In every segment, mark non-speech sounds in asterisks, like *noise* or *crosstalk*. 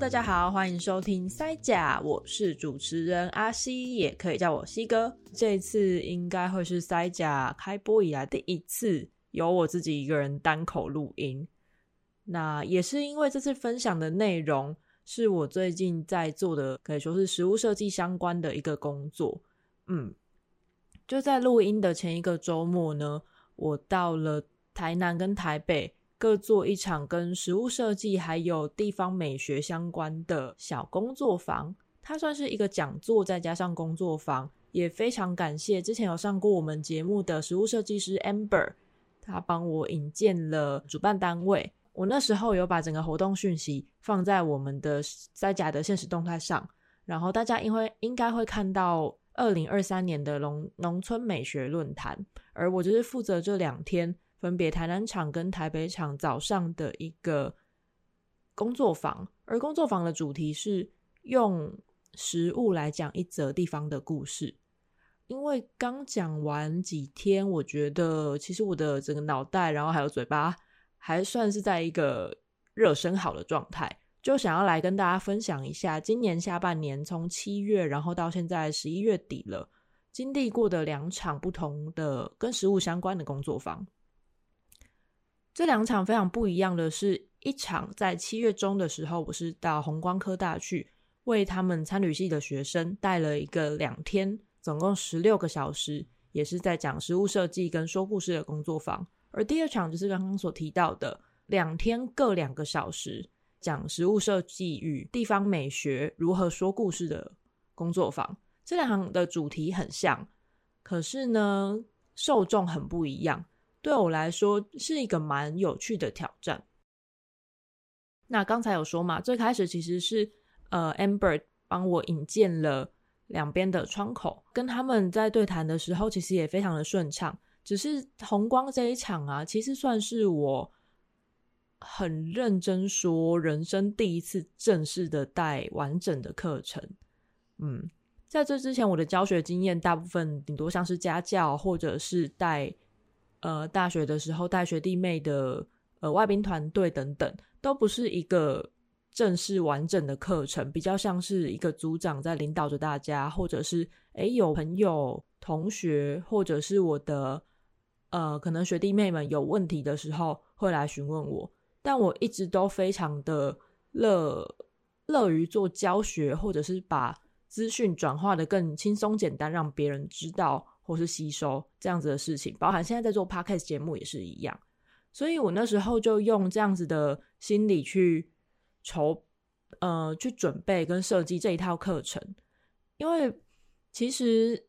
大家好，欢迎收听塞甲，我是主持人阿西，也可以叫我西哥。这次应该会是塞甲开播以来第一次由我自己一个人单口录音。那也是因为这次分享的内容是我最近在做的，可以说是食物设计相关的一个工作。嗯，就在录音的前一个周末呢，我到了台南跟台北。各做一场跟食物设计还有地方美学相关的小工作坊，它算是一个讲座再加上工作坊，也非常感谢之前有上过我们节目的食物设计师 Amber，他帮我引荐了主办单位。我那时候有把整个活动讯息放在我们的在假的现实动态上，然后大家因为应该会看到二零二三年的农农村美学论坛，而我就是负责这两天。分别台南场跟台北场早上的一个工作坊，而工作坊的主题是用食物来讲一则地方的故事。因为刚讲完几天，我觉得其实我的整个脑袋，然后还有嘴巴，还算是在一个热身好的状态，就想要来跟大家分享一下今年下半年从七月，然后到现在十一月底了，经历过的两场不同的跟食物相关的工作坊。这两场非常不一样的是，一场在七月中的时候，我是到宏光科大去为他们参旅系的学生带了一个两天，总共十六个小时，也是在讲食物设计跟说故事的工作坊。而第二场就是刚刚所提到的两天各两个小时，讲食物设计与地方美学如何说故事的工作坊。这两场的主题很像，可是呢，受众很不一样。对我来说是一个蛮有趣的挑战。那刚才有说嘛，最开始其实是呃，Amber 帮我引荐了两边的窗口，跟他们在对谈的时候，其实也非常的顺畅。只是红光这一场啊，其实算是我很认真说，人生第一次正式的带完整的课程。嗯，在这之前，我的教学经验大部分顶多像是家教，或者是带。呃，大学的时候带学弟妹的呃外宾团队等等，都不是一个正式完整的课程，比较像是一个组长在领导着大家，或者是诶有朋友、同学，或者是我的呃可能学弟妹们有问题的时候会来询问我，但我一直都非常的乐乐于做教学，或者是把资讯转化的更轻松简单，让别人知道。或是吸收这样子的事情，包含现在在做 podcast 节目也是一样，所以我那时候就用这样子的心理去筹，呃，去准备跟设计这一套课程。因为其实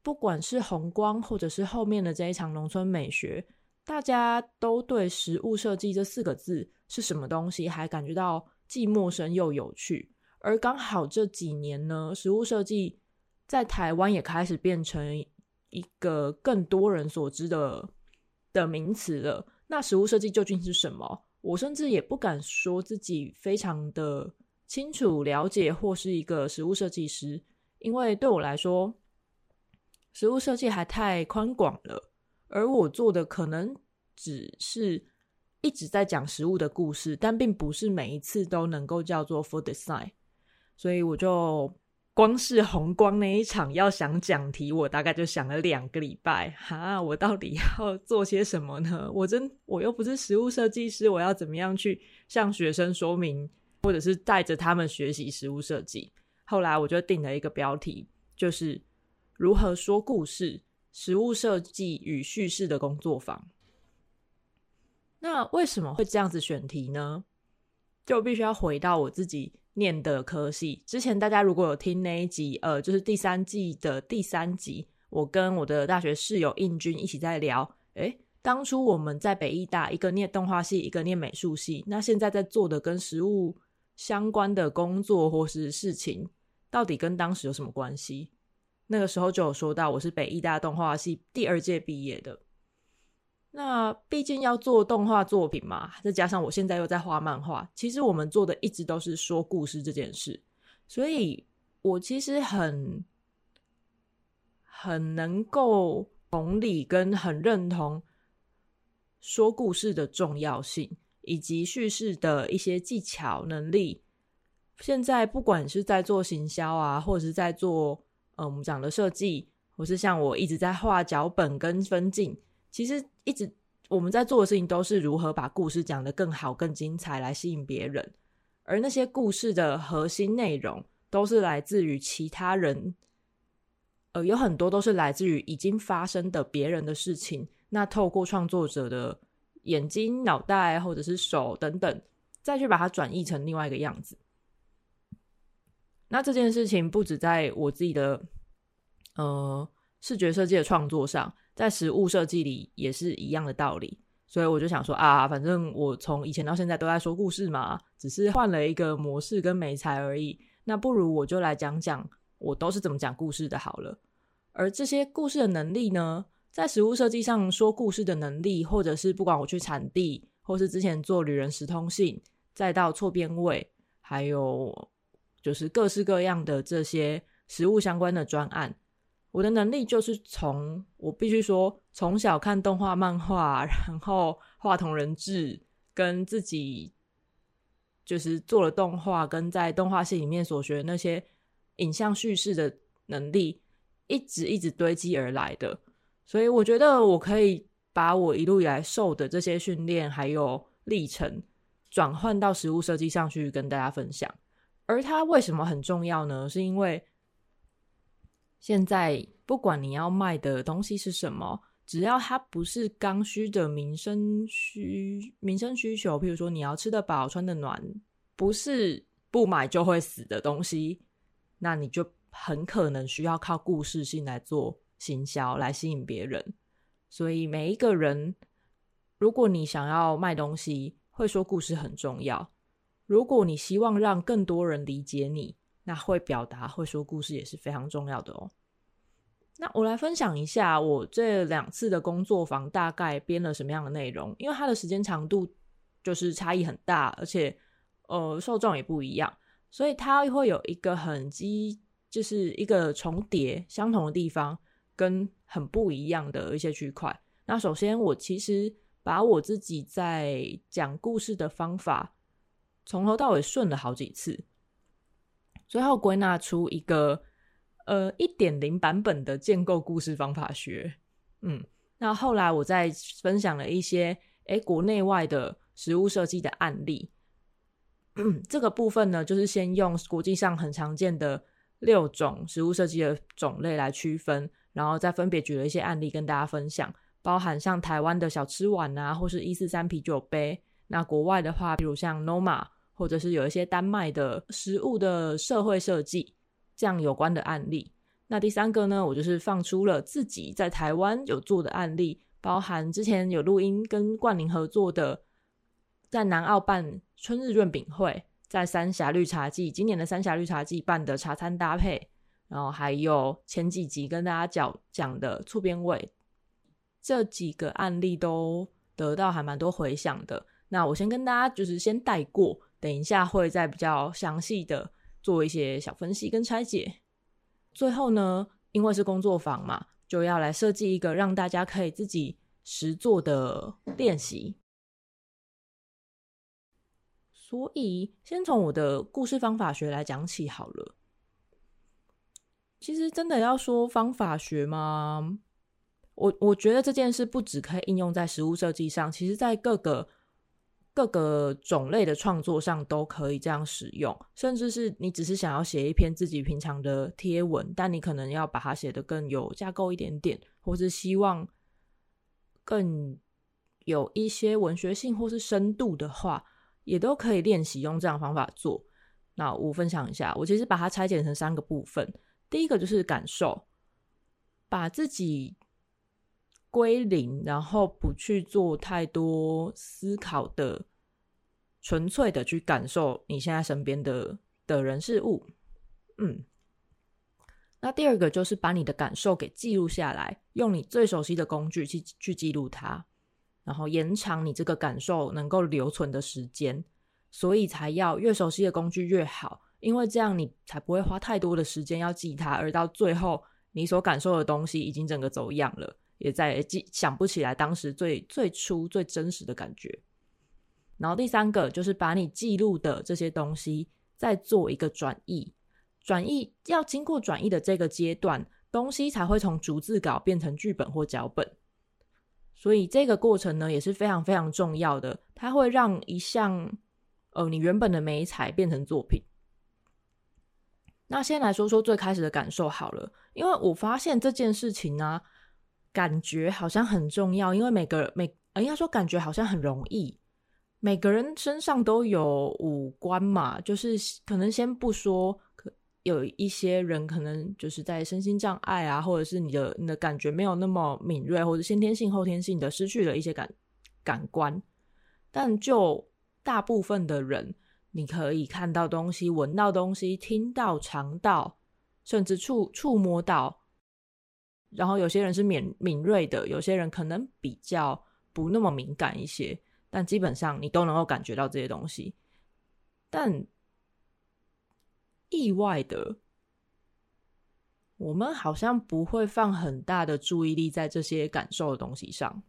不管是红光，或者是后面的这一场农村美学，大家都对食物设计这四个字是什么东西，还感觉到既陌生又有趣。而刚好这几年呢，食物设计在台湾也开始变成。一个更多人所知的的名词了。那食物设计究竟是什么？我甚至也不敢说自己非常的清楚了解，或是一个食物设计师，因为对我来说，食物设计还太宽广了。而我做的可能只是一直在讲食物的故事，但并不是每一次都能够叫做 food design，所以我就。光是红光那一场要想讲题，我大概就想了两个礼拜。哈，我到底要做些什么呢？我真我又不是实物设计师，我要怎么样去向学生说明，或者是带着他们学习实物设计？后来我就定了一个标题，就是如何说故事：实物设计与叙事的工作坊。那为什么会这样子选题呢？就必须要回到我自己。念的科系，之前大家如果有听那一集，呃，就是第三季的第三集，我跟我的大学室友应军一起在聊，诶，当初我们在北艺大，一个念动画系，一个念美术系，那现在在做的跟食物相关的工作或是事情，到底跟当时有什么关系？那个时候就有说到，我是北艺大动画系第二届毕业的。那毕竟要做动画作品嘛，再加上我现在又在画漫画，其实我们做的一直都是说故事这件事，所以我其实很很能够同理跟很认同说故事的重要性，以及叙事的一些技巧能力，现在不管是在做行销啊，或者是在做嗯我们讲的设计，或是像我一直在画脚本跟分镜，其实一直我们在做的事情都是如何把故事讲得更好、更精彩，来吸引别人。而那些故事的核心内容，都是来自于其他人，呃，有很多都是来自于已经发生的别人的事情。那透过创作者的眼睛、脑袋或者是手等等，再去把它转译成另外一个样子。那这件事情不止在我自己的呃视觉设计的创作上，在实物设计里也是一样的道理。所以我就想说啊，反正我从以前到现在都在说故事嘛，只是换了一个模式跟媒材而已。那不如我就来讲讲我都是怎么讲故事的好了。而这些故事的能力呢，在实物设计上说故事的能力，或者是不管我去产地，或是之前做旅人时通信，再到错边位，还有就是各式各样的这些实物相关的专案，我的能力就是从我必须说，从小看动画漫画，然后画同人志，跟自己就是做了动画，跟在动画系里面所学的那些影像叙事的能力，一直一直堆积而来的。所以我觉得我可以把我一路以来受的这些训练还有历程，转换到实物设计上去跟大家分享。而它为什么很重要呢？是因为现在不管你要卖的东西是什么，只要它不是刚需的民生需民生需求，譬如说你要吃得饱、穿得暖，不是不买就会死的东西，那你就很可能需要靠故事性来做。行销来吸引别人，所以每一个人，如果你想要卖东西，会说故事很重要。如果你希望让更多人理解你，那会表达、会说故事也是非常重要的哦。那我来分享一下我这两次的工作坊大概编了什么样的内容，因为它的时间长度就是差异很大，而且呃受众也不一样，所以它会有一个很基，就是一个重叠相同的地方。跟很不一样的一些区块。那首先，我其实把我自己在讲故事的方法从头到尾顺了好几次，最后归纳出一个呃一点零版本的建构故事方法学。嗯，那后来我再分享了一些诶国内外的实物设计的案例。这个部分呢，就是先用国际上很常见的六种实物设计的种类来区分。然后再分别举了一些案例跟大家分享，包含像台湾的小吃碗啊，或是一四三啤酒杯。那国外的话，比如像 Noma，或者是有一些丹麦的食物的社会设计这样有关的案例。那第三个呢，我就是放出了自己在台湾有做的案例，包含之前有录音跟冠霖合作的，在南澳办春日润饼会，在三峡绿茶季今年的三峡绿茶季办的茶餐搭配。然后还有前几集跟大家讲讲的厝边味，这几个案例都得到还蛮多回响的。那我先跟大家就是先带过，等一下会再比较详细的做一些小分析跟拆解。最后呢，因为是工作坊嘛，就要来设计一个让大家可以自己实做的练习。所以先从我的故事方法学来讲起好了。其实真的要说方法学吗？我我觉得这件事不只可以应用在实物设计上，其实在各个各个种类的创作上都可以这样使用。甚至是你只是想要写一篇自己平常的贴文，但你可能要把它写得更有架构一点点，或是希望更有一些文学性或是深度的话，也都可以练习用这样方法做。那我分享一下，我其实把它拆解成三个部分。第一个就是感受，把自己归零，然后不去做太多思考的，纯粹的去感受你现在身边的的人事物。嗯，那第二个就是把你的感受给记录下来，用你最熟悉的工具去去记录它，然后延长你这个感受能够留存的时间，所以才要越熟悉的工具越好。因为这样你才不会花太多的时间要记它，而到最后你所感受的东西已经整个走样了，也在记想不起来当时最最初最真实的感觉。然后第三个就是把你记录的这些东西再做一个转译。转译要经过转译的这个阶段，东西才会从逐字稿变成剧本或脚本。所以这个过程呢，也是非常非常重要的，它会让一项呃你原本的美彩变成作品。那先来说说最开始的感受好了，因为我发现这件事情呢、感觉好像很重要，因为每个每应该说感觉好像很容易，每个人身上都有五官嘛，就是可能先不说，可有一些人可能就是在身心障碍啊，或者是你的你的感觉没有那么敏锐，或者先天性后天性的失去了一些感感官，但就大部分的人。你可以看到东西，闻到东西，听到、尝到，甚至触触摸到。然后有些人是敏敏锐的，有些人可能比较不那么敏感一些。但基本上你都能够感觉到这些东西。但意外的，我们好像不会放很大的注意力在这些感受的东西上。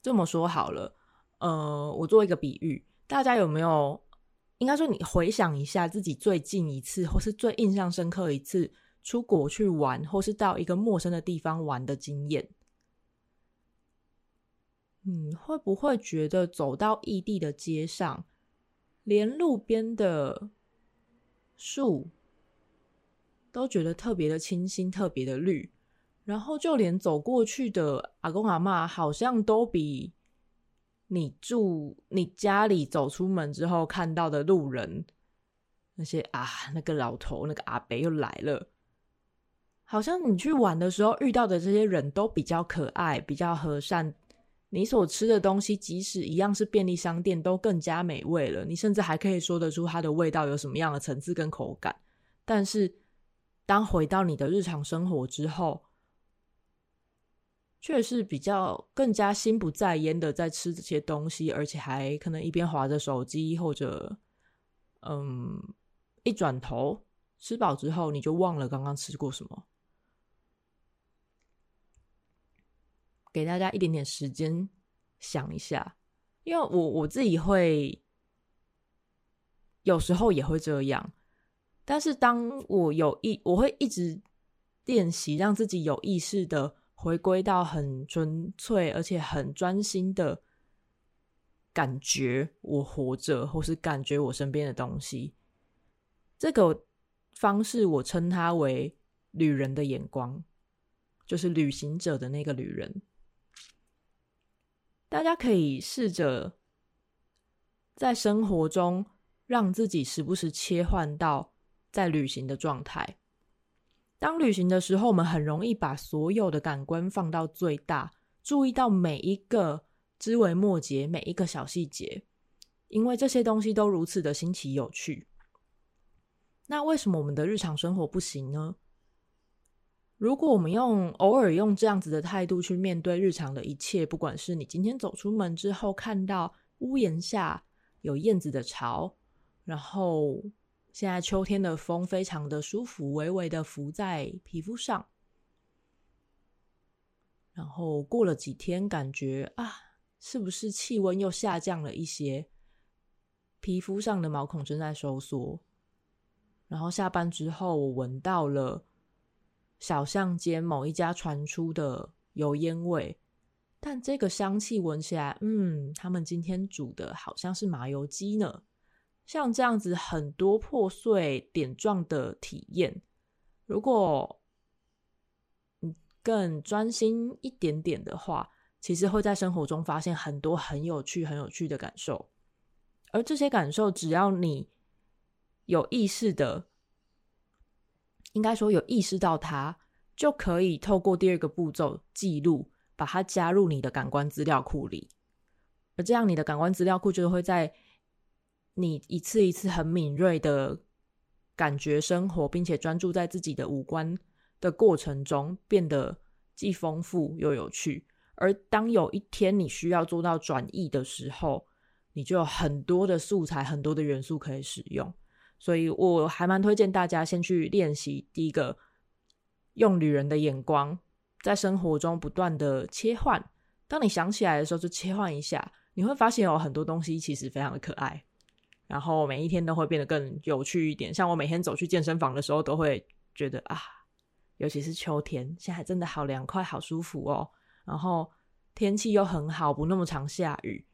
这么说好了，呃，我做一个比喻。大家有没有？应该说，你回想一下自己最近一次，或是最印象深刻一次出国去玩，或是到一个陌生的地方玩的经验。你，会不会觉得走到异地的街上，连路边的树都觉得特别的清新，特别的绿，然后就连走过去的阿公阿嬷，好像都比。你住你家里走出门之后看到的路人，那些啊，那个老头，那个阿伯又来了。好像你去玩的时候遇到的这些人都比较可爱，比较和善。你所吃的东西，即使一样是便利商店，都更加美味了。你甚至还可以说得出它的味道有什么样的层次跟口感。但是，当回到你的日常生活之后，却是比较更加心不在焉的在吃这些东西，而且还可能一边划着手机，或者，嗯，一转头吃饱之后，你就忘了刚刚吃过什么。给大家一点点时间想一下，因为我我自己会有时候也会这样，但是当我有意，我会一直练习让自己有意识的。回归到很纯粹而且很专心的感觉，我活着，或是感觉我身边的东西。这个方式我称它为“旅人的眼光”，就是旅行者的那个旅人。大家可以试着在生活中让自己时不时切换到在旅行的状态。当旅行的时候，我们很容易把所有的感官放到最大，注意到每一个枝微末节、每一个小细节，因为这些东西都如此的新奇有趣。那为什么我们的日常生活不行呢？如果我们用偶尔用这样子的态度去面对日常的一切，不管是你今天走出门之后看到屋檐下有燕子的巢，然后。现在秋天的风非常的舒服，微微的拂在皮肤上。然后过了几天，感觉啊，是不是气温又下降了一些？皮肤上的毛孔正在收缩。然后下班之后，我闻到了小巷间某一家传出的油烟味，但这个香气闻起来，嗯，他们今天煮的好像是麻油鸡呢。像这样子很多破碎点状的体验，如果你更专心一点点的话，其实会在生活中发现很多很有趣、很有趣的感受。而这些感受，只要你有意识的，应该说有意识到它，就可以透过第二个步骤记录，把它加入你的感官资料库里。而这样，你的感官资料库就会在。你一次一次很敏锐的感觉生活，并且专注在自己的五官的过程中，变得既丰富又有趣。而当有一天你需要做到转译的时候，你就有很多的素材、很多的元素可以使用。所以我还蛮推荐大家先去练习第一个，用旅人的眼光，在生活中不断的切换。当你想起来的时候，就切换一下，你会发现有很多东西其实非常的可爱。然后每一天都会变得更有趣一点。像我每天走去健身房的时候，都会觉得啊，尤其是秋天，现在真的好凉快、好舒服哦。然后天气又很好，不那么常下雨。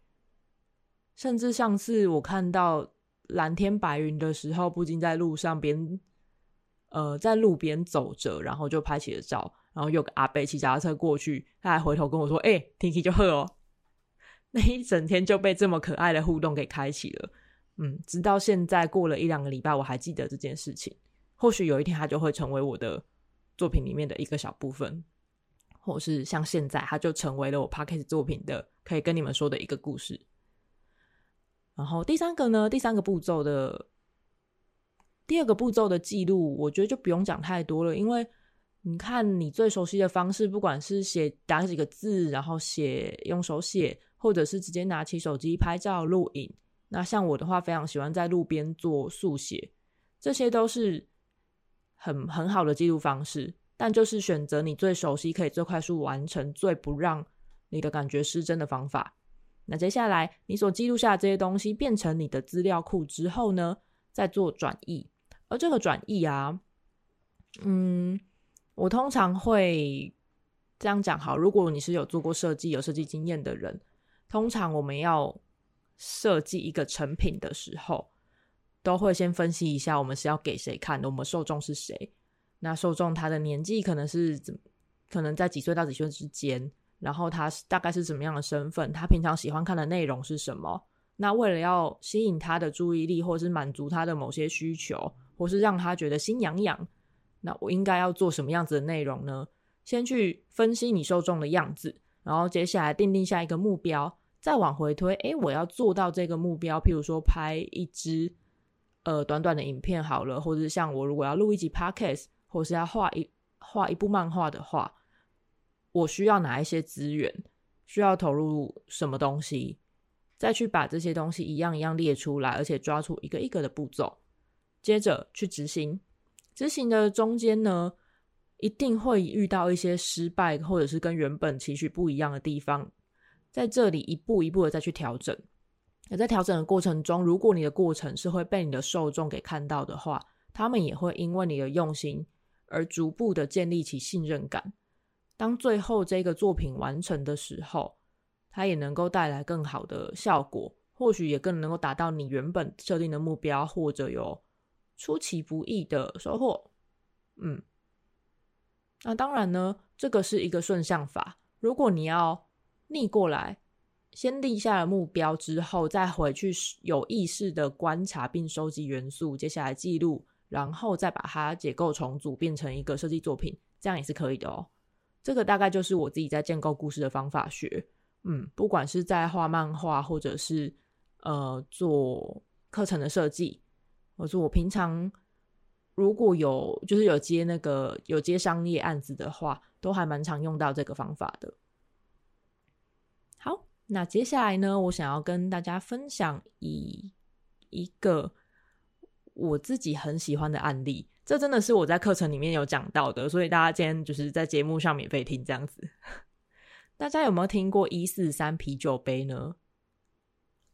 甚至上次我看到蓝天白云的时候，不禁在路上边，呃，在路边走着，然后就拍起了照。然后有个阿伯骑脚踏车过去，他还回头跟我说：“哎、欸，天气就好哦。”那一整天就被这么可爱的互动给开启了。嗯，直到现在过了一两个礼拜，我还记得这件事情。或许有一天，它就会成为我的作品里面的一个小部分，或是像现在，它就成为了我 Podcast 作品的可以跟你们说的一个故事。然后第三个呢，第三个步骤的第二个步骤的记录，我觉得就不用讲太多了，因为。你看，你最熟悉的方式，不管是写打几个字，然后写用手写，或者是直接拿起手机拍照录影。那像我的话，非常喜欢在路边做速写，这些都是很很好的记录方式。但就是选择你最熟悉、可以最快速完成、最不让你的感觉失真的方法。那接下来，你所记录下这些东西变成你的资料库之后呢，再做转译。而这个转译啊，嗯。我通常会这样讲，好，如果你是有做过设计、有设计经验的人，通常我们要设计一个成品的时候，都会先分析一下我们是要给谁看的，我们受众是谁。那受众他的年纪可能是怎，可能在几岁到几岁之间，然后他大概是怎么样的身份，他平常喜欢看的内容是什么。那为了要吸引他的注意力，或是满足他的某些需求，或是让他觉得心痒痒。那我应该要做什么样子的内容呢？先去分析你受众的样子，然后接下来定定下一个目标，再往回推。诶，我要做到这个目标，譬如说拍一支呃短短的影片好了，或者是像我如果要录一集 Podcast，或是要画一画一部漫画的话，我需要哪一些资源？需要投入什么东西？再去把这些东西一样一样列出来，而且抓出一个一个的步骤，接着去执行。执行的中间呢，一定会遇到一些失败，或者是跟原本期许不一样的地方，在这里一步一步的再去调整。而在调整的过程中，如果你的过程是会被你的受众给看到的话，他们也会因为你的用心而逐步的建立起信任感。当最后这个作品完成的时候，它也能够带来更好的效果，或许也更能够达到你原本设定的目标，或者有。出其不意的收获，嗯，那当然呢，这个是一个顺向法。如果你要逆过来，先立下了目标之后，再回去有意识的观察并收集元素，接下来记录，然后再把它结构重组，变成一个设计作品，这样也是可以的哦。这个大概就是我自己在建构故事的方法学，嗯，不管是在画漫画，或者是呃做课程的设计。我说我平常如果有就是有接那个有接商业案子的话，都还蛮常用到这个方法的。好，那接下来呢，我想要跟大家分享一一个我自己很喜欢的案例。这真的是我在课程里面有讲到的，所以大家今天就是在节目上免费听这样子。*laughs* 大家有没有听过一四三啤酒杯呢？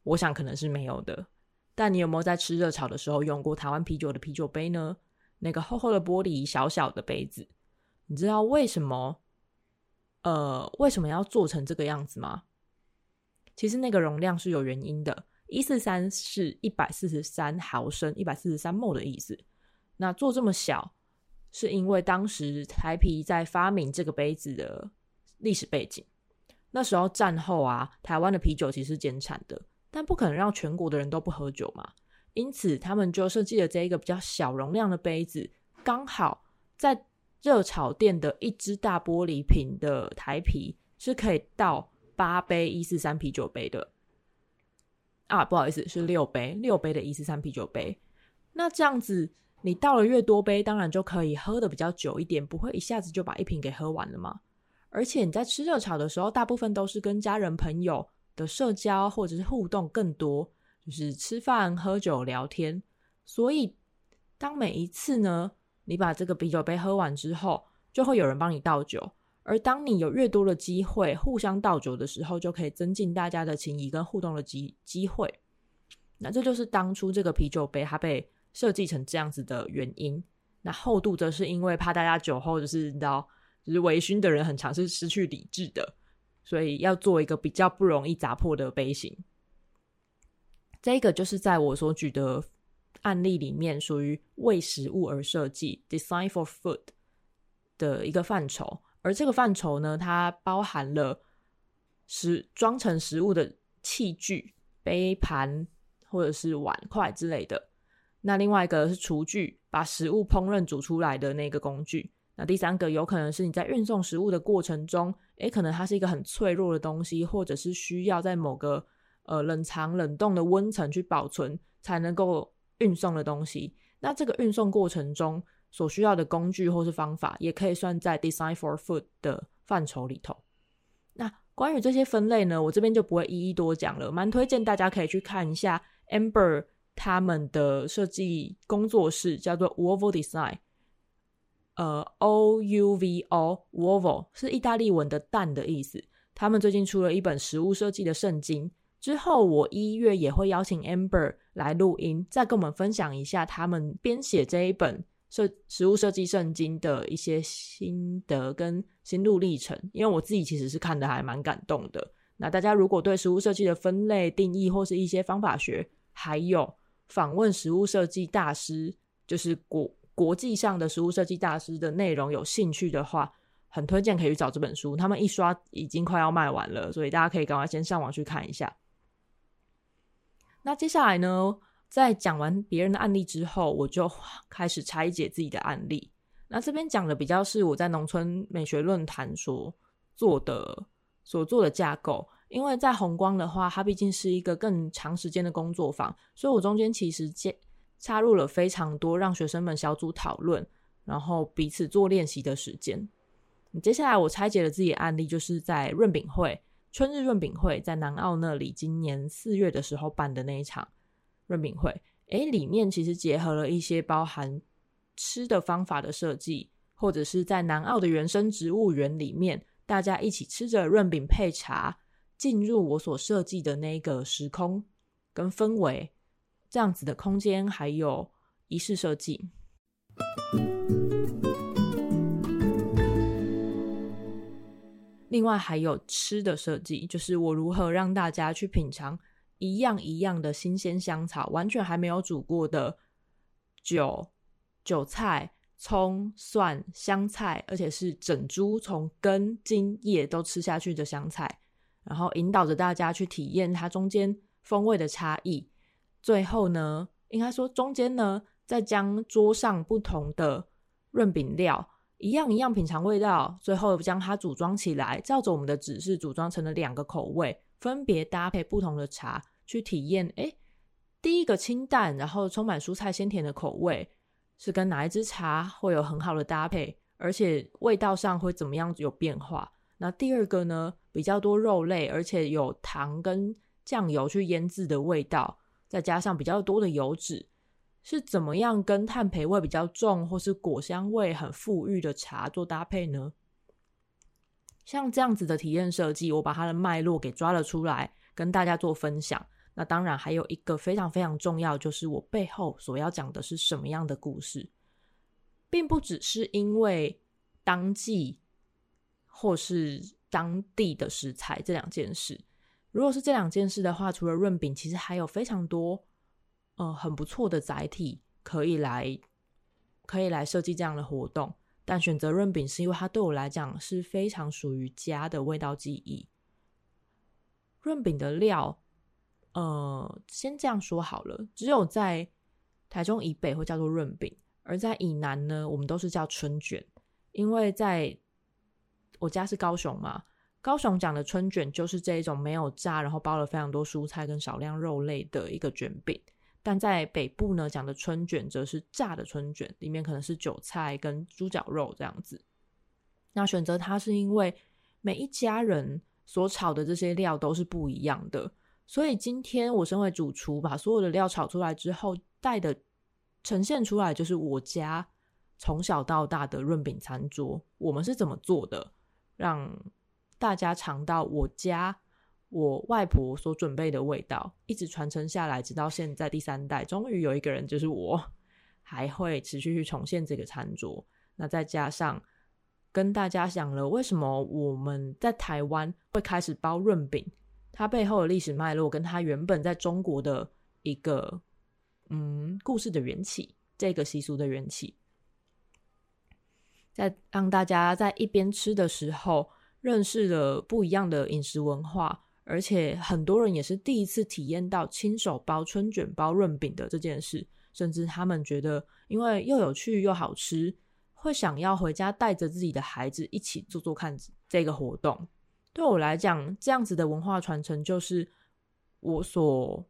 我想可能是没有的。但你有没有在吃热炒的时候用过台湾啤酒的啤酒杯呢？那个厚厚的玻璃小小的杯子，你知道为什么？呃，为什么要做成这个样子吗？其实那个容量是有原因的，一四三是一百四十三毫升，一百四十三 m 的意思。那做这么小，是因为当时台啤在发明这个杯子的历史背景。那时候战后啊，台湾的啤酒其实是减产的。但不可能让全国的人都不喝酒嘛，因此他们就设计了这一个比较小容量的杯子，刚好在热炒店的一只大玻璃瓶的台啤是可以倒八杯一四三啤酒杯的啊，不好意思，是六杯六杯的一四三啤酒杯。那这样子，你倒了越多杯，当然就可以喝得比较久一点，不会一下子就把一瓶给喝完了嘛。而且你在吃热炒的时候，大部分都是跟家人朋友的社交或者是互动更多，就是吃饭、喝酒、聊天。所以，当每一次呢，你把这个啤酒杯喝完之后，就会有人帮你倒酒。而当你有越多的机会互相倒酒的时候，就可以增进大家的情谊跟互动的机机会。那这就是当初这个啤酒杯它被设计成这样子的原因。那厚度则是因为怕大家酒后就是你知道，就是微醺的人很常是失去理智的，所以要做一个比较不容易砸破的杯型。这个就是在我所举的案例里面，属于为食物而设计 （design for food） 的一个范畴。而这个范畴呢，它包含了食装成食物的器具、杯盘或者是碗筷之类的。那另外一个是厨具，把食物烹饪煮出来的那个工具。那第三个有可能是你在运送食物的过程中，诶，可能它是一个很脆弱的东西，或者是需要在某个呃冷藏冷冻的温层去保存才能够运送的东西。那这个运送过程中所需要的工具或是方法，也可以算在 Design for Food 的范畴里头。那关于这些分类呢，我这边就不会一一多讲了，蛮推荐大家可以去看一下 Amber 他们的设计工作室，叫做 Uovo Design。呃，O U V O，Uovo 是意大利文的蛋的意思。他们最近出了一本食物设计的圣经。之后我一月也会邀请 Amber 来录音，再跟我们分享一下他们编写这一本设食物设计圣经的一些心得跟心路历程。因为我自己其实是看得还蛮感动的。那大家如果对食物设计的分类定义或是一些方法学，还有访问食物设计大师，就是国。国际上的食物设计大师的内容有兴趣的话，很推荐可以去找这本书。他们一刷已经快要卖完了，所以大家可以赶快先上网去看一下。那接下来呢，在讲完别人的案例之后，我就 *laughs* 开始拆解自己的案例。那这边讲的比较是我在农村美学论坛所做的所做的架构，因为在红光的话，它毕竟是一个更长时间的工作坊，所以我中间其实接。插入了非常多让学生们小组讨论，然后彼此做练习的时间。接下来我拆解了自己的案例，就是在润饼会春日润饼会在南澳那里，今年四月的时候办的那一场润饼会。诶，里面其实结合了一些包含吃的方法的设计，或者是在南澳的原生植物园里面，大家一起吃着润饼配茶，进入我所设计的那个时空跟氛围。这样子的空间，还有仪式设计，另外还有吃的设计，就是我如何让大家去品尝一样一样的新鲜香草，完全还没有煮过的韭韭菜、葱、蒜、香菜，而且是整株从根、茎、叶都吃下去的香菜，然后引导着大家去体验它中间风味的差异。最后呢，应该说中间呢，再将桌上不同的润饼料一样一样品尝味道，最后将它组装起来，照着我们的指示组装成了两个口味，分别搭配不同的茶去体验。诶，第一个清淡，然后充满蔬菜鲜甜的口味，是跟哪一支茶会有很好的搭配，而且味道上会怎么样有变化？那第二个呢，比较多肉类，而且有糖跟酱油去腌制的味道。再加上比较多的油脂，是怎么样跟碳焙味比较重，或是果香味很馥郁的茶做搭配呢？像这样子的体验设计，我把它的脉络给抓了出来，跟大家做分享。那当然还有一个非常非常重要，就是我背后所要讲的是什么样的故事，并不只是因为当季或是当地的食材这两件事。如果是这两件事的话，除了润饼，其实还有非常多，呃，很不错的载体可以来，可以来设计这样的活动。但选择润饼是因为它对我来讲是非常属于家的味道记忆。润饼的料，呃，先这样说好了，只有在台中以北会叫做润饼，而在以南呢，我们都是叫春卷，因为在我家是高雄嘛。高雄讲的春卷就是这一种没有炸，然后包了非常多蔬菜跟少量肉类的一个卷饼。但在北部呢，讲的春卷则是炸的春卷，里面可能是韭菜跟猪脚肉这样子。那选择它是因为每一家人所炒的这些料都是不一样的，所以今天我身为主厨，把所有的料炒出来之后，带的呈现出来就是我家从小到大的润饼餐桌，我们是怎么做的，让。大家尝到我家我外婆所准备的味道，一直传承下来，直到现在第三代，终于有一个人就是我，还会持续去重现这个餐桌。那再加上跟大家讲了为什么我们在台湾会开始包润饼，它背后的历史脉络，跟它原本在中国的一个嗯故事的缘起，这个习俗的缘起，在让大家在一边吃的时候，认识了不一样的饮食文化。而且很多人也是第一次体验到亲手包春卷、包润饼的这件事，甚至他们觉得，因为又有趣又好吃，会想要回家带着自己的孩子一起做做看这个活动。对我来讲，这样子的文化传承就是我所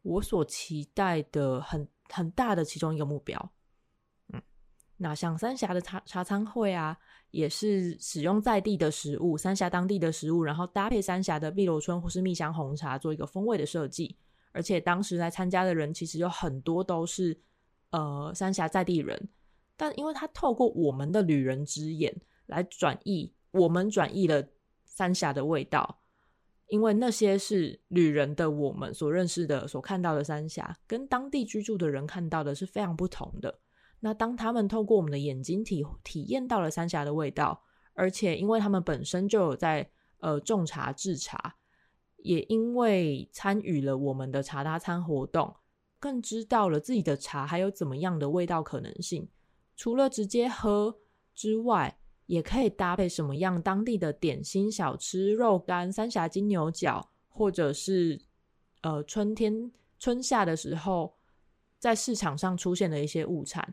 我所期待的很很大的其中一个目标。那像三峡的茶茶餐会啊。也是使用在地的食物，三峡当地的食物，然后搭配三峡的碧螺春或是蜜香红茶做一个风味的设计。而且当时来参加的人其实有很多都是呃三峡在地人，但因为他透过我们的旅人之眼来转译，我们转译了三峡的味道，因为那些是旅人的我们所认识的、所看到的三峡，跟当地居住的人看到的是非常不同的。那当他们透过我们的眼睛体体验到了三峡的味道，而且因为他们本身就有在呃种茶制茶，也因为参与了我们的茶搭餐活动，更知道了自己的茶还有怎么样的味道可能性。除了直接喝之外，也可以搭配什么样当地的点心小吃、肉干、三峡金牛角，或者是呃春天春夏的时候在市场上出现的一些物产。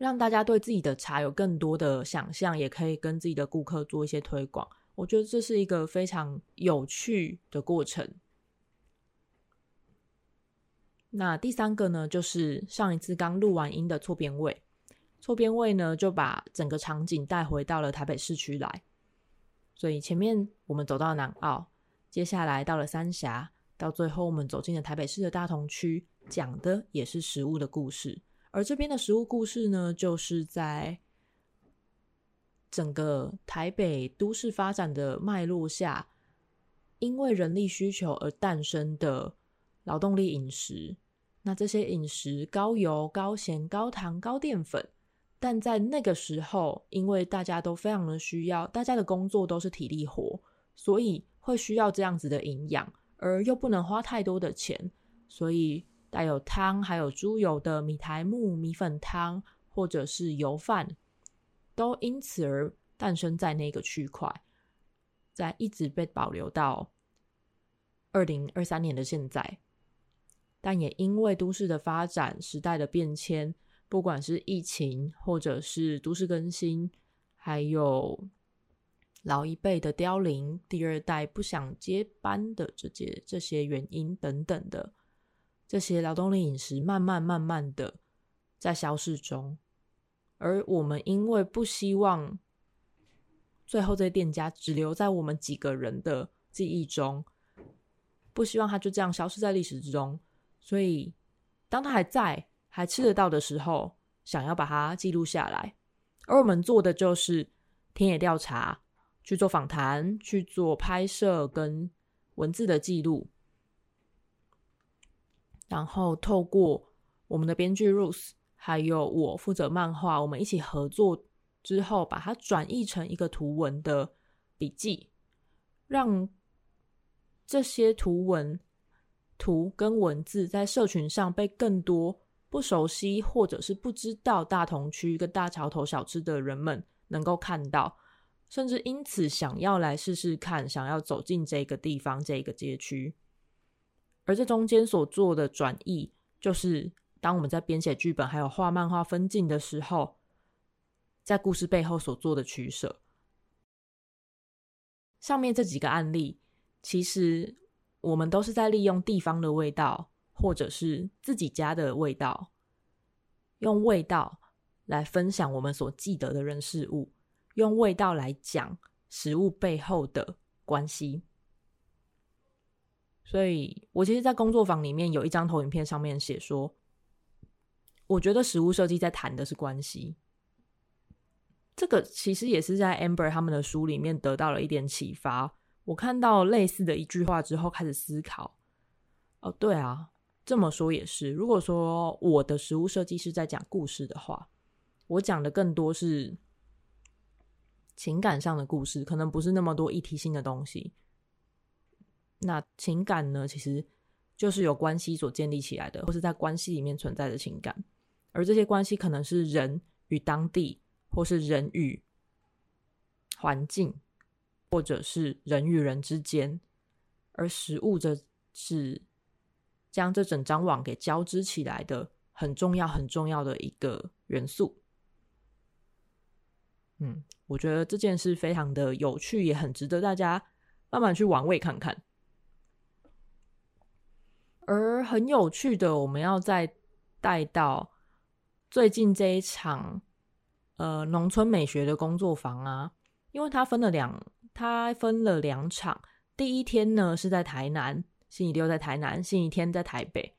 让大家对自己的茶有更多的想象，也可以跟自己的顾客做一些推广。我觉得这是一个非常有趣的过程。那第三个呢，就是上一次刚录完音的错边位，错边位呢就把整个场景带回到了台北市区来。所以前面我们走到南澳，接下来到了三峡，到最后我们走进了台北市的大同区，讲的也是食物的故事。而这边的食物故事呢，就是在整个台北都市发展的脉络下，因为人力需求而诞生的劳动力饮食。那这些饮食高油、高咸、高糖、高淀粉，但在那个时候，因为大家都非常的需要，大家的工作都是体力活，所以会需要这样子的营养，而又不能花太多的钱，所以。带有汤还有猪油的米苔目米粉汤，或者是油饭，都因此而诞生在那个区块，在一直被保留到二零二三年的现在。但也因为都市的发展、时代的变迁，不管是疫情，或者是都市更新，还有老一辈的凋零，第二代不想接班的这些这些原因等等的。这些劳动力饮食慢慢慢慢的在消逝中，而我们因为不希望最后这些店家只留在我们几个人的记忆中，不希望它就这样消失在历史之中，所以当它还在还吃得到的时候，想要把它记录下来。而我们做的就是田野调查，去做访谈，去做拍摄跟文字的记录。然后透过我们的编剧 Ruth，还有我负责漫画，我们一起合作之后，把它转译成一个图文的笔记，让这些图文、图跟文字在社群上被更多不熟悉或者是不知道大同区跟大桥头小吃的人们能够看到，甚至因此想要来试试看，想要走进这个地方、这个街区。而这中间所做的转译，就是当我们在编写剧本还有画漫画分镜的时候，在故事背后所做的取舍。上面这几个案例，其实我们都是在利用地方的味道，或者是自己家的味道，用味道来分享我们所记得的人事物，用味道来讲食物背后的关系。所以我其实，在工作坊里面有一张投影片，上面写说，我觉得食物设计在谈的是关系。这个其实也是在 Amber 他们的书里面得到了一点启发。我看到类似的一句话之后，开始思考。哦，对啊，这么说也是。如果说我的食物设计是在讲故事的话，我讲的更多是情感上的故事，可能不是那么多议题性的东西。那情感呢，其实就是有关系所建立起来的，或是在关系里面存在的情感。而这些关系可能是人与当地，或是人与环境。或者是人与人之间，而食物则是将这整张网给交织起来的很重要、很重要的一个元素。嗯，我觉得这件事非常的有趣，也很值得大家慢慢去玩味看看。而很有趣的，我们要再带到最近这一场呃农村美学的工作坊啊，因为它分了两。它分了两场，第一天呢是在台南，星期六在台南，星期天在台北。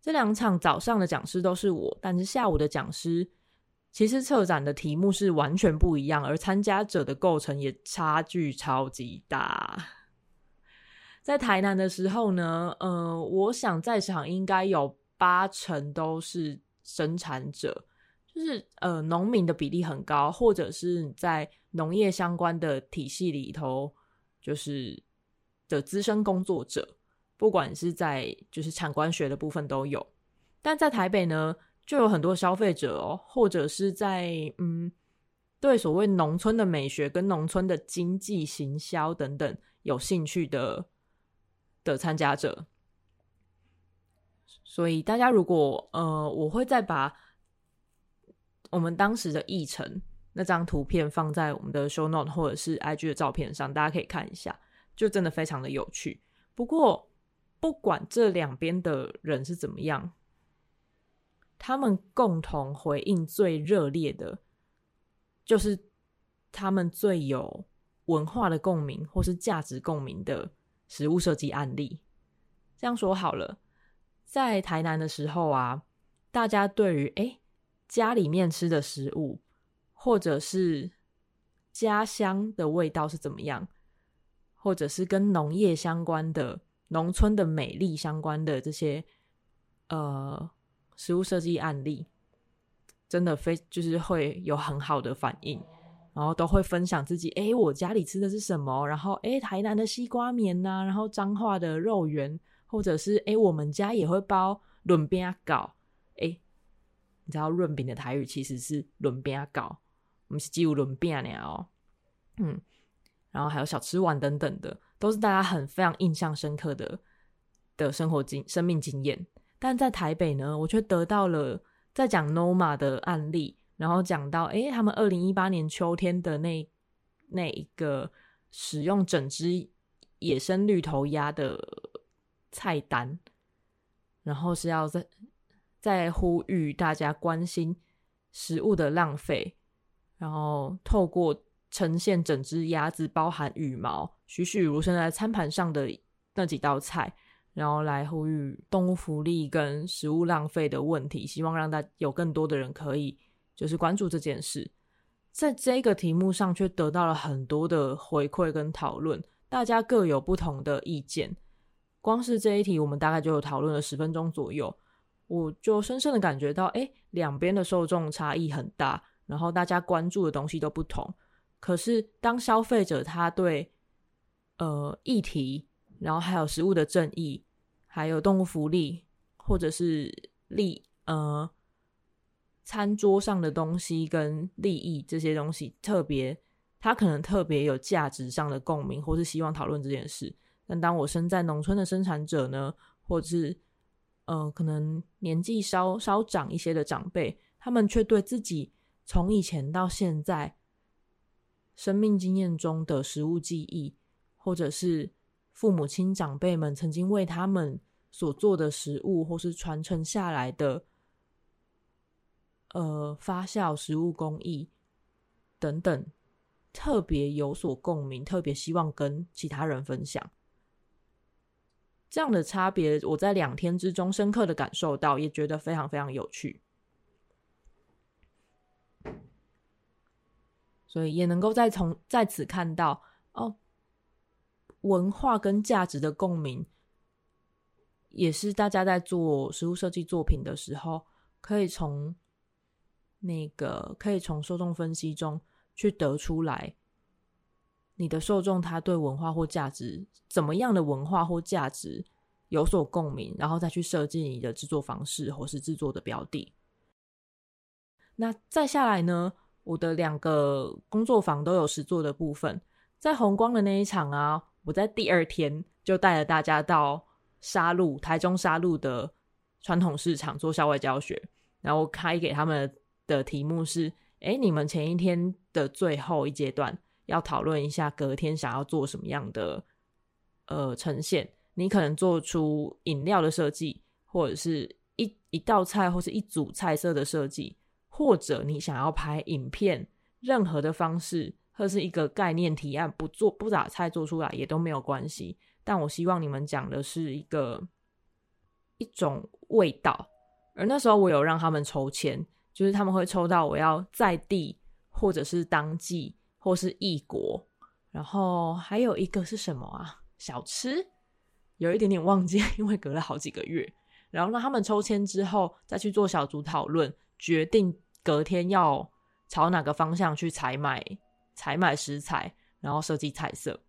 这两场早上的讲师都是我，但是下午的讲师其实策展的题目是完全不一样，而参加者的构成也差距超级大。在台南的时候呢，呃，我想在场应该有八成都是生产者。就是呃，农民的比例很高，或者是在农业相关的体系里头，就是的资深工作者，不管是在就是产官学的部分都有。但在台北呢，就有很多消费者哦，或者是在嗯，对所谓农村的美学跟农村的经济行销等等有兴趣的的参加者。所以大家如果呃，我会再把。我们当时的议程那张图片放在我们的 show note 或者是 IG 的照片上，大家可以看一下，就真的非常的有趣。不过，不管这两边的人是怎么样，他们共同回应最热烈的，就是他们最有文化的共鸣或是价值共鸣的食物设计案例。这样说好了，在台南的时候啊，大家对于诶家里面吃的食物，或者是家乡的味道是怎么样，或者是跟农业相关的、农村的美丽相关的这些呃食物设计案例，真的非就是会有很好的反应，然后都会分享自己，诶，我家里吃的是什么，然后诶，台南的西瓜棉呐、然后彰化的肉圆，或者是诶，我们家也会包润饼糕。你知道润饼的台语其实是润饼糕，我们是只有润饼呢哦，嗯，然后还有小吃碗等等的，都是大家很非常印象深刻的的生活经生命经验。但在台北呢，我却得到了在讲 Noma 的案例，然后讲到诶，他们二零一八年秋天的那那一个使用整只野生绿头鸭的菜单，然后是要在。在呼吁大家关心食物的浪费，然后透过呈现整只鸭子包含羽毛栩栩如生在餐盘上的那几道菜，然后来呼吁动物福利跟食物浪费的问题，希望让大有更多的人可以就是关注这件事。在这个题目上，却得到了很多的回馈跟讨论，大家各有不同的意见。光是这一题，我们大概就有讨论了十分钟左右。我就深深的感觉到，哎，两边的受众差异很大，然后大家关注的东西都不同。可是，当消费者他对呃议题，然后还有食物的正义，还有动物福利，或者是利呃餐桌上的东西跟利益这些东西，特别他可能特别有价值上的共鸣，或是希望讨论这件事。但当我身在农村的生产者呢，或是呃，可能年纪稍稍长一些的长辈，他们却对自己从以前到现在生命经验中的食物记忆，或者是父母亲长辈们曾经为他们所做的食物，或是传承下来的呃发酵食物工艺等等，特别有所共鸣，特别希望跟其他人分享。这样的差别，我在两天之中深刻的感受到，也觉得非常非常有趣，所以也能够再从在此看到哦，文化跟价值的共鸣，也是大家在做食物设计作品的时候，可以从那个可以从受众分析中去得出来，你的受众他对文化或价值怎么样的文化或价值有所共鸣，然后再去设计你的制作方式或是制作的标的。那再下来呢，我的两个工作坊都有实作的部分。在红光的那一场啊，我在第二天就带了大家到沙鹿，台中沙鹿的传统市场做校外教学，然后开给他们的题目是：哎，你们前一天的最后一阶段要讨论一下隔天想要做什么样的呃呈现。你可能做出饮料的设计，或者是一一道菜，或是一组菜色的设计，或者你想要拍影片，任何的方式。或是一个概念提案，不做不打菜做出来也都没有关系。但我希望你们讲的是一个一种味道。而那时候我有让他们抽签，就是他们会抽到我要在地，或者是当季，或是异国。然后还有一个是什么啊？小吃，有一点点忘记，*laughs* 因为隔了好几个月。然后让他们抽签之后，再去做小组讨论，决定隔天要朝哪个方向去采买。采买食材，然后设计菜色。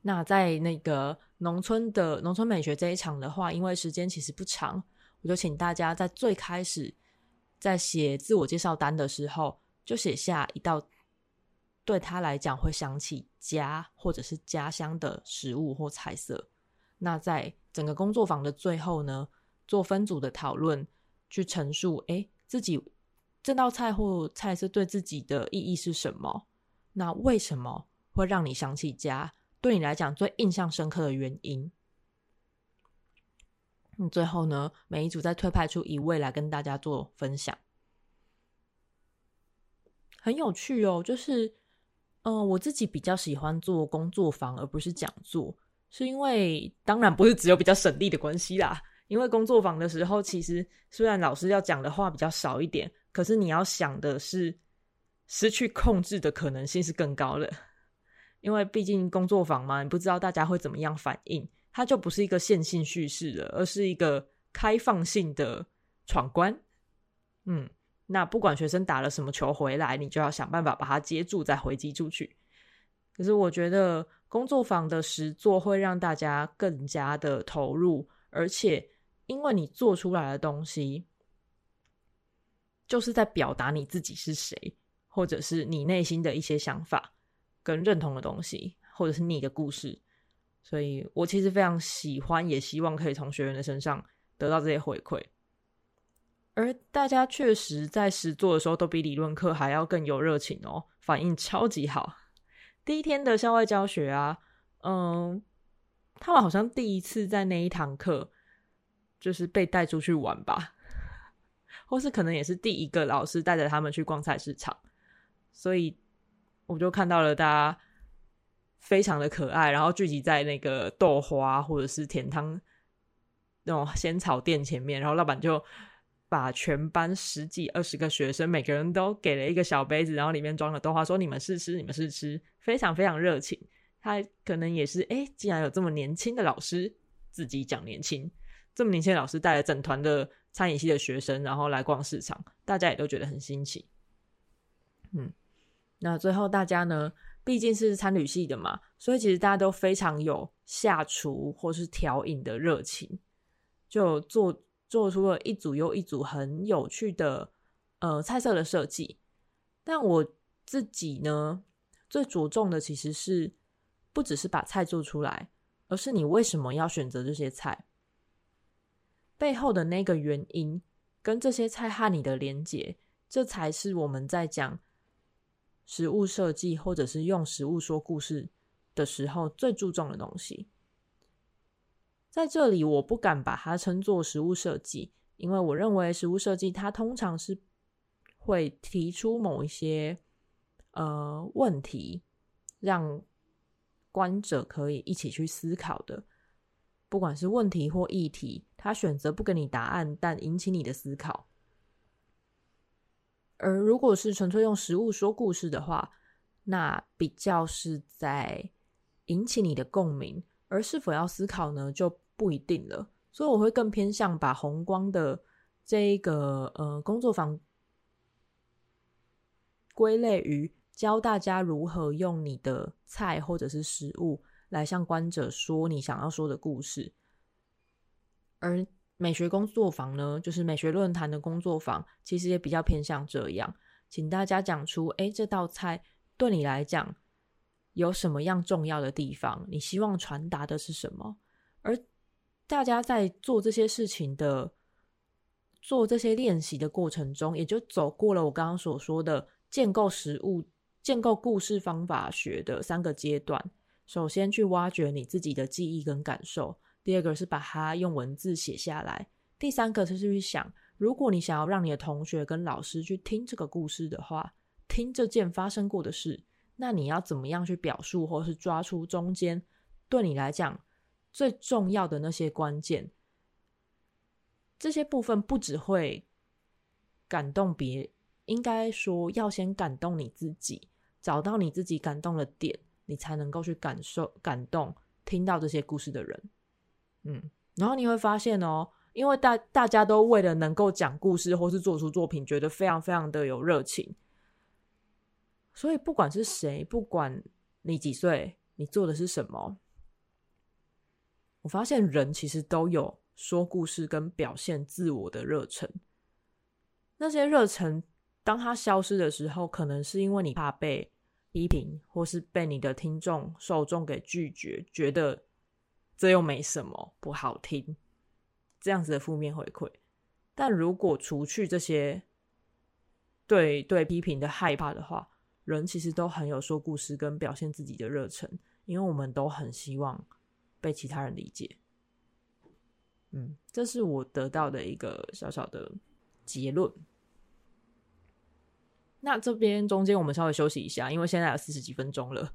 那在那个农村的农村美学这一场的话，因为时间其实不长，我就请大家在最开始在写自我介绍单的时候，就写下一道对他来讲会想起家或者是家乡的食物或菜色。那在整个工作坊的最后呢，做分组的讨论，去陈述，哎，自己。这道菜或菜是对自己的意义是什么？那为什么会让你想起家？对你来讲最印象深刻的原因？嗯，最后呢，每一组再推派出一位来跟大家做分享，很有趣哦。就是，嗯、我自己比较喜欢做工作坊而不是讲座，是因为当然不是只有比较省力的关系啦。因为工作坊的时候，其实虽然老师要讲的话比较少一点。可是你要想的是，失去控制的可能性是更高的，因为毕竟工作坊嘛，你不知道大家会怎么样反应，它就不是一个线性叙事的，而是一个开放性的闯关。嗯，那不管学生打了什么球回来，你就要想办法把它接住，再回击出去。可是我觉得工作坊的实作会让大家更加的投入，而且因为你做出来的东西。就是在表达你自己是谁，或者是你内心的一些想法跟认同的东西，或者是你的故事。所以我其实非常喜欢，也希望可以从学员的身上得到这些回馈。而大家确实在实做的时候，都比理论课还要更有热情哦，反应超级好。第一天的校外教学啊，嗯，他们好像第一次在那一堂课就是被带出去玩吧。或是可能也是第一个老师带着他们去逛菜市场，所以我就看到了大家非常的可爱，然后聚集在那个豆花或者是甜汤那种仙草店前面，然后老板就把全班十几二十个学生每个人都给了一个小杯子，然后里面装了豆花，说你们试吃，你们试吃，非常非常热情。他可能也是哎，既然有这么年轻的老师，自己讲年轻，这么年轻的老师带了整团的。餐饮系的学生，然后来逛市场，大家也都觉得很新奇。嗯，那最后大家呢，毕竟是餐旅系的嘛，所以其实大家都非常有下厨或是调饮的热情，就做做出了一组又一组很有趣的呃菜色的设计。但我自己呢，最着重的其实是不只是把菜做出来，而是你为什么要选择这些菜。背后的那个原因，跟这些菜和你的连结，这才是我们在讲食物设计或者是用食物说故事的时候最注重的东西。在这里，我不敢把它称作食物设计，因为我认为食物设计它通常是会提出某一些呃问题，让观者可以一起去思考的。不管是问题或议题，他选择不给你答案，但引起你的思考。而如果是纯粹用食物说故事的话，那比较是在引起你的共鸣，而是否要思考呢，就不一定了。所以我会更偏向把弘光的这一个呃工作坊归类于教大家如何用你的菜或者是食物来向观者说你想要说的故事，而美学工作坊呢，就是美学论坛的工作坊，其实也比较偏向这样，请大家讲出，哎，这道菜对你来讲有什么样重要的地方？你希望传达的是什么？而大家在做这些事情的、做这些练习的过程中，也就走过了我刚刚所说的建构食物、建构故事方法学的三个阶段。首先，去挖掘你自己的记忆跟感受。第二个是把它用文字写下来，第三个就是去想，如果你想要让你的同学跟老师去听这个故事的话，听这件发生过的事，那你要怎么样去表述，或是抓出中间对你来讲最重要的那些关键？这些部分不只会感动别，应该说要先感动你自己，找到你自己感动的点，你才能够去感受、感动听到这些故事的人。嗯，然后你会发现哦，因为大大家都为了能够讲故事或是做出作品，觉得非常非常的有热情，所以不管是谁，不管你几岁，你做的是什么，我发现人其实都有说故事跟表现自我的热忱。那些热忱，当它消失的时候，可能是因为你怕被批评，或是被你的听众受众给拒绝，觉得。这又没什么不好听，这样子的负面回馈。但如果除去这些对对批评的害怕的话，人其实都很有说故事跟表现自己的热忱，因为我们都很希望被其他人理解。嗯，这是我得到的一个小小的结论。那这边中间我们稍微休息一下，因为现在有四十几分钟了。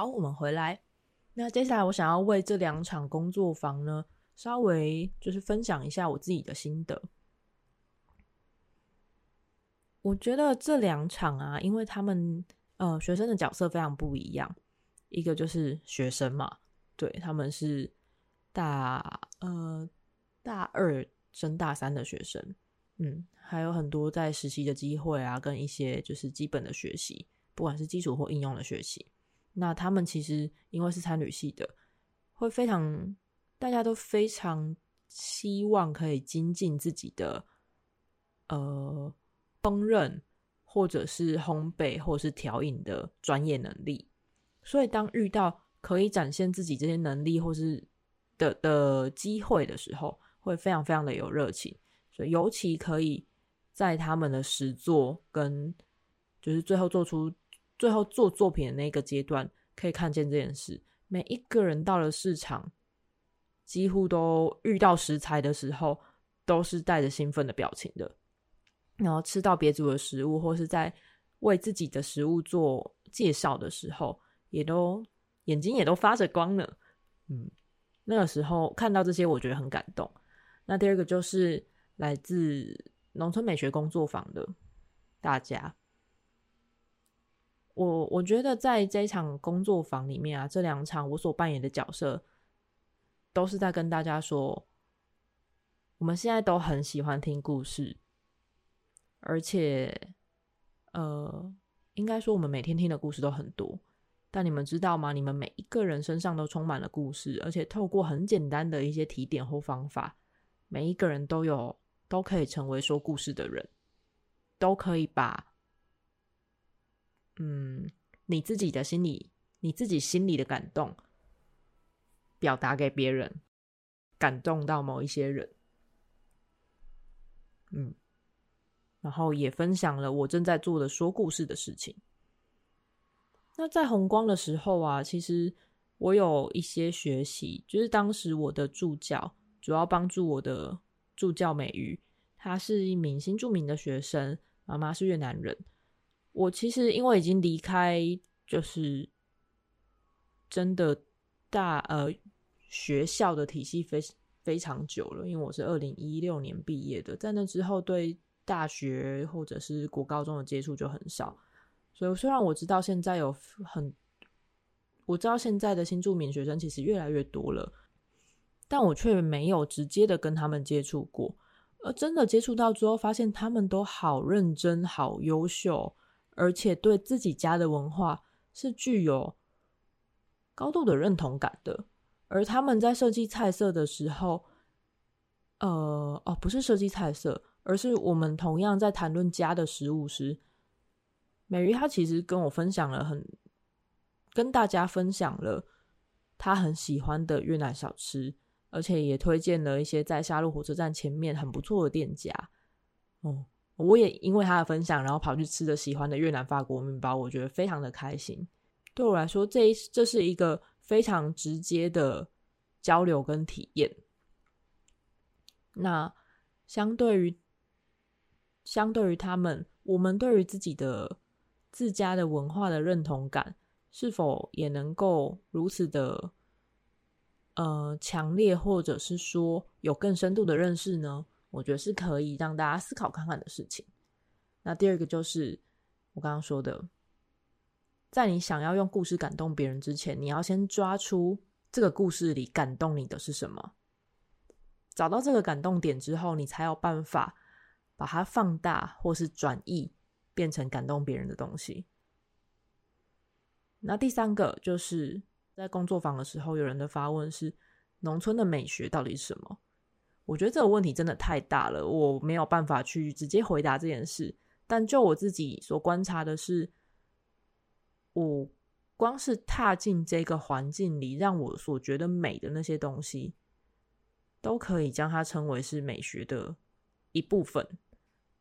好，我们回来。那接下来，我想要为这两场工作坊呢，稍微就是分享一下我自己的心得。我觉得这两场啊，因为他们呃学生的角色非常不一样，一个就是学生嘛，对，他们是大呃大二升大三的学生，嗯，还有很多在实习的机会啊，跟一些就是基本的学习，不管是基础或应用的学习。那他们其实因为是餐旅系的，会非常大家都非常希望可以精进自己的呃烹饪或者是烘焙或者是调饮的专业能力，所以当遇到可以展现自己这些能力或是的的机会的时候，会非常非常的有热情，所以尤其可以在他们的实作跟就是最后做出。最后做作品的那个阶段，可以看见这件事。每一个人到了市场，几乎都遇到食材的时候，都是带着兴奋的表情的。然后吃到别组的食物，或是在为自己的食物做介绍的时候，也都眼睛也都发着光呢。嗯，那个时候看到这些，我觉得很感动。那第二个就是来自农村美学工作坊的大家。我我觉得在这一场工作坊里面啊，这两场我所扮演的角色，都是在跟大家说，我们现在都很喜欢听故事，而且，呃，应该说我们每天听的故事都很多。但你们知道吗？你们每一个人身上都充满了故事，而且透过很简单的一些提点或方法，每一个人都有都可以成为说故事的人，都可以把。嗯，你自己的心里，你自己心里的感动，表达给别人，感动到某一些人，嗯，然后也分享了我正在做的说故事的事情。那在红光的时候啊，其实我有一些学习，就是当时我的助教，主要帮助我的助教美瑜，她是一名新著名的学生，妈妈是越南人。我其实因为已经离开，就是真的大呃学校的体系非非常久了，因为我是二零一六年毕业的，在那之后对大学或者是国高中的接触就很少，所以虽然我知道现在有很，我知道现在的新住民学生其实越来越多了，但我却没有直接的跟他们接触过，而真的接触到之后，发现他们都好认真、好优秀，而且对自己家的文化是具有高度的认同感的。而他们在设计菜色的时候，呃，哦，不是设计菜色，而是我们同样在谈论家的食物时，美瑜她其实跟我分享了很，跟大家分享了她很喜欢的越南小吃，而且也推荐了一些在沙鹿火车站前面很不错的店家。哦，我也因为他的分享，然后跑去吃着喜欢的越南法国面包，我觉得非常的开心。对我来说，这一这是一个。非常直接的交流跟体验。那相对于相对于他们，我们对于自己的自家的文化的认同感，是否也能够如此的呃强烈，或者是说有更深度的认识呢？我觉得是可以让大家思考看看的事情。那第二个就是我刚刚说的。在你想要用故事感动别人之前，你要先抓出这个故事里感动你的是什么。找到这个感动点之后，你才有办法把它放大或是转译，变成感动别人的东西。那第三个就是在工作坊的时候，有人的发问是：农村的美学到底是什么？我觉得这个问题真的太大了，我没有办法去直接回答这件事。但就我自己所观察的是。我光是踏进这个环境里，让我所觉得美的那些东西，都可以将它称为是美学的一部分。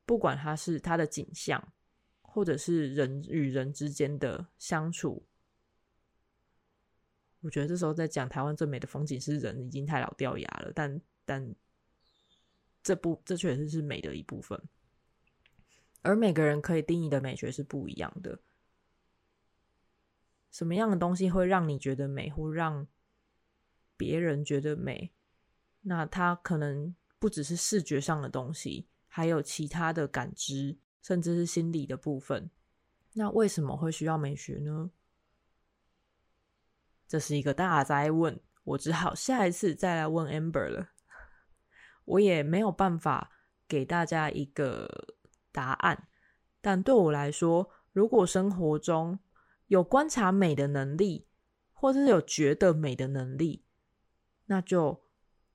不管它是它的景象，或者是人与人之间的相处，我觉得这时候在讲台湾最美的风景是人，已经太老掉牙了。但但这部这确实是美的一部分，而每个人可以定义的美学是不一样的。什么样的东西会让你觉得美，或让别人觉得美？那它可能不只是视觉上的东西，还有其他的感知，甚至是心理的部分。那为什么会需要美学呢？这是一个大哉问，我只好下一次再来问 Amber 了。我也没有办法给大家一个答案，但对我来说，如果生活中有观察美的能力，或者是有觉得美的能力，那就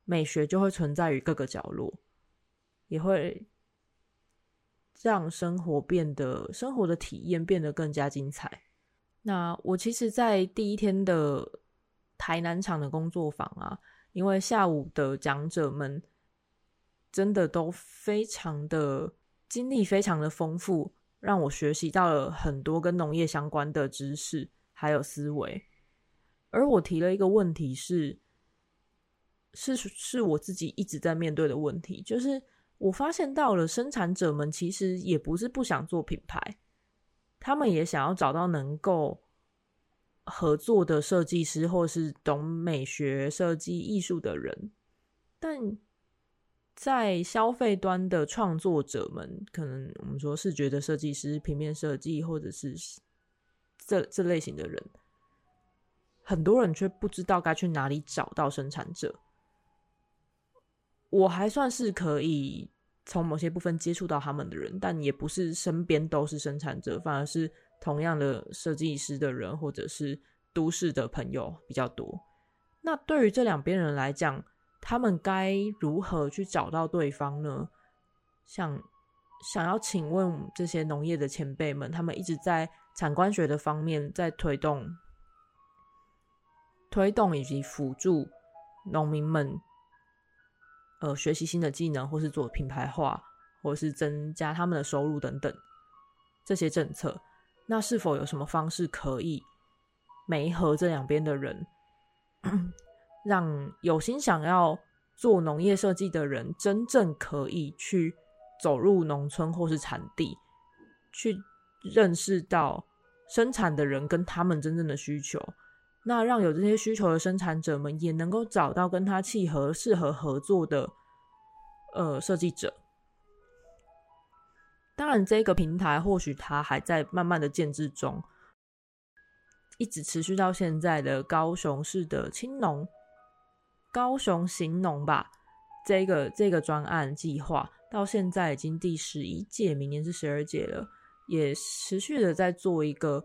美学就会存在于各个角落，也会让生活变得生活的体验变得更加精彩。那我其实，在第一天的台南场的工作坊啊，因为下午的讲者们真的都非常的经历，非常的丰富。让我学习到了很多跟农业相关的知识，还有思维。而我提了一个问题是，是是我自己一直在面对的问题，就是我发现到了生产者们其实也不是不想做品牌，他们也想要找到能够合作的设计师，或是懂美学、设计、艺术的人，但。在消费端的创作者们，可能我们说视觉的设计师、平面设计，或者是这这类型的人，很多人却不知道该去哪里找到生产者。我还算是可以从某些部分接触到他们的人，但也不是身边都是生产者，反而是同样的设计师的人，或者是都市的朋友比较多。那对于这两边人来讲，他们该如何去找到对方呢？想想要请问这些农业的前辈们，他们一直在产官学的方面在推动、推动以及辅助农民们，呃，学习新的技能，或是做品牌化，或是增加他们的收入等等这些政策，那是否有什么方式可以媒合这两边的人？让有心想要做农业设计的人，真正可以去走入农村或是产地，去认识到生产的人跟他们真正的需求，那让有这些需求的生产者们也能够找到跟他契合、适合合作的呃设计者。当然，这个平台或许它还在慢慢的建制中，一直持续到现在的高雄市的青农、高雄行农吧。这个这个专案计划到现在已经第十一届，明年是十二届了，也持续的在做一个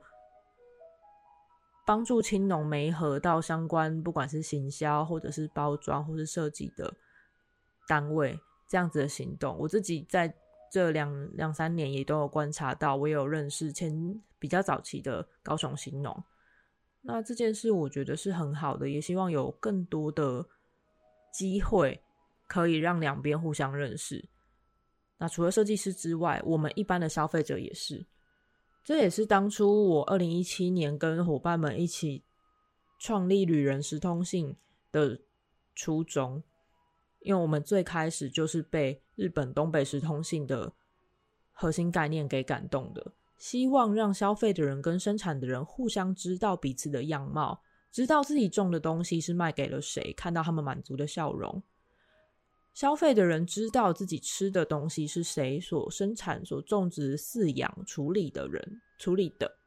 帮助青农媒合到相关，不管是行销或者是包装或是设计的单位，这样子的行动。我自己在这两两三年也都有观察到，我有认识前比较早期的高雄行农。那这件事我觉得是很好的，也希望有更多的机会。可以让两边互相认识。那除了设计师之外，我们一般的消费者也是。这也是当初我二零一七年跟伙伴们一起创立旅人食通信的初衷。因为我们最开始就是被日本东北食通信的核心概念给感动的，希望让消费的人跟生产的人互相知道彼此的样貌，知道自己种的东西是卖给了谁，看到他们满足的笑容。消费的人知道自己吃的东西是谁所生产、所种植、饲养、处理的人处理的，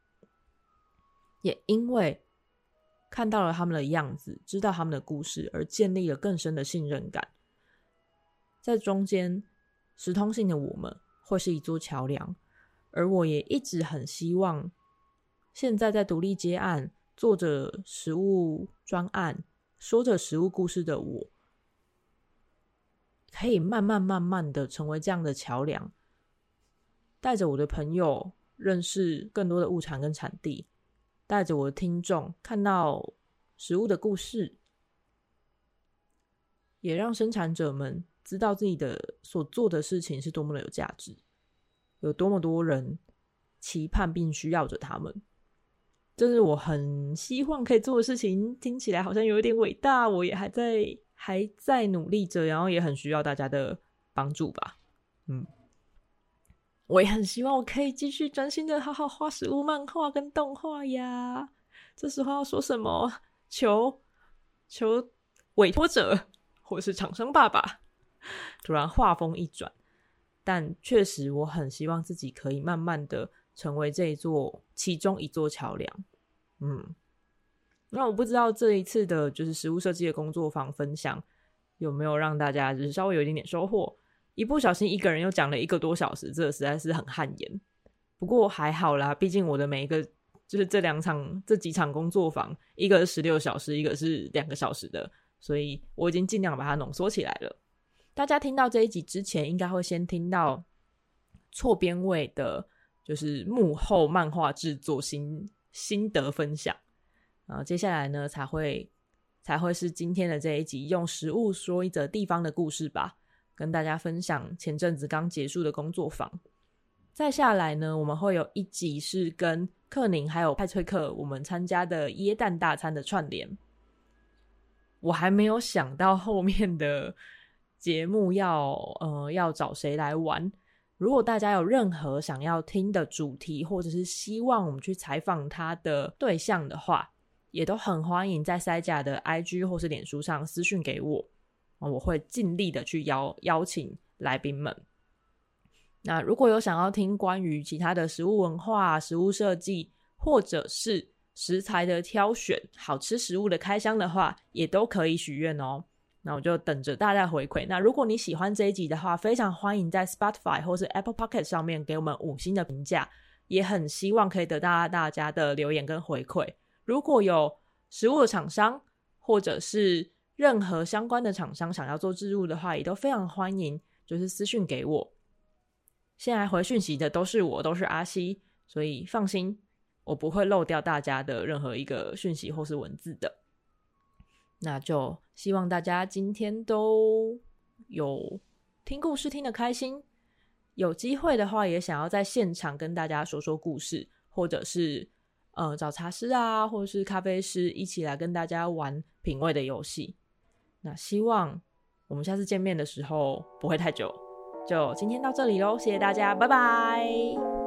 也因为看到了他们的样子，知道他们的故事，而建立了更深的信任感。在中间，食通性的我们会是一座桥梁，而我也一直很希望，现在在独立接案、做着食物专案、说着食物故事的我。可以慢慢慢慢的成为这样的桥梁，带着我的朋友认识更多的物产跟产地，带着我的听众看到食物的故事，也让生产者们知道自己的所做的事情是多么的有价值，有多么多人期盼并需要着他们，这是我很希望可以做的事情。听起来好像有一点伟大，我也还在。还在努力着，然后也很需要大家的帮助吧。嗯，我也很希望我可以继续专心的好好画食物漫画跟动画呀。这时候要说什么？求求委托者或是厂商爸爸。突然话锋一转，但确实我很希望自己可以慢慢的成为这一座其中一座桥梁。嗯。那我不知道这一次的就是食物设计的工作坊分享有没有让大家就是稍微有一点点收获。一不小心一个人又讲了一个多小时，这实在是很汗颜。不过还好啦，毕竟我的每一个就是这两场这几场工作坊，一个是十六小时，一个是两个小时的，所以我已经尽量把它浓缩起来了。大家听到这一集之前，应该会先听到错编位的，就是幕后漫画制作心心得分享。啊接下来呢，才会才会是今天的这一集，用食物说一则地方的故事吧，跟大家分享前阵子刚结束的工作坊。再下来呢，我们会有一集是跟克宁还有派翠克我们参加的耶诞大餐的串联。我还没有想到后面的节目要呃要找谁来玩。如果大家有任何想要听的主题，或者是希望我们去采访他的对象的话，也都很欢迎在塞甲的 IG 或是脸书上私讯给我，我会尽力的去邀邀请来宾们。那如果有想要听关于其他的食物文化、食物设计，或者是食材的挑选、好吃食物的开箱的话，也都可以许愿哦。那我就等着大家回馈。那如果你喜欢这一集的话，非常欢迎在 Spotify 或是 Apple Pocket 上面给我们五星的评价，也很希望可以得到大家的留言跟回馈。如果有食物的厂商，或者是任何相关的厂商想要做置入的话，也都非常欢迎，就是私讯给我。现在回讯息的都是我，都是阿西，所以放心，我不会漏掉大家的任何一个讯息或是文字的。那就希望大家今天都有听故事听得开心，有机会的话也想要在现场跟大家说说故事，或者是。呃，找茶师啊，或者是咖啡师一起来跟大家玩品味的游戏。那希望我们下次见面的时候不会太久。就今天到这里喽，谢谢大家，拜拜。